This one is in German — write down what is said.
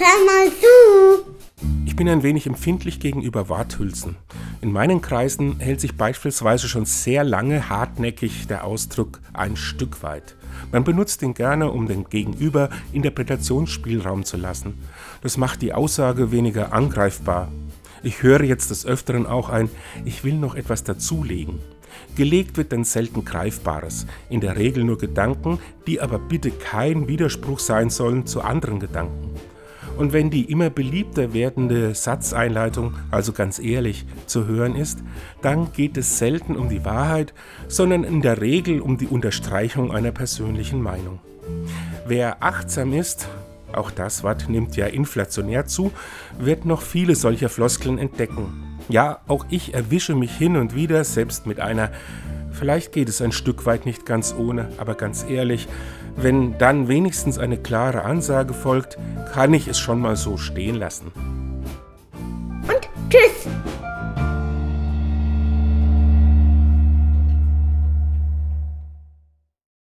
hör mal zu. Ich bin ein wenig empfindlich gegenüber Worthülsen. In meinen Kreisen hält sich beispielsweise schon sehr lange hartnäckig der Ausdruck ein Stück weit. Man benutzt ihn gerne, um dem Gegenüber Interpretationsspielraum zu lassen. Das macht die Aussage weniger angreifbar. Ich höre jetzt des Öfteren auch ein, ich will noch etwas dazulegen. Gelegt wird dann selten Greifbares, in der Regel nur Gedanken, die aber bitte kein Widerspruch sein sollen zu anderen Gedanken. Und wenn die immer beliebter werdende Satzeinleitung, also ganz ehrlich, zu hören ist, dann geht es selten um die Wahrheit, sondern in der Regel um die Unterstreichung einer persönlichen Meinung. Wer achtsam ist, auch das Wort nimmt ja inflationär zu, wird noch viele solcher Floskeln entdecken. Ja, auch ich erwische mich hin und wieder, selbst mit einer, vielleicht geht es ein Stück weit nicht ganz ohne, aber ganz ehrlich, wenn dann wenigstens eine klare Ansage folgt, kann ich es schon mal so stehen lassen. Und tschüss.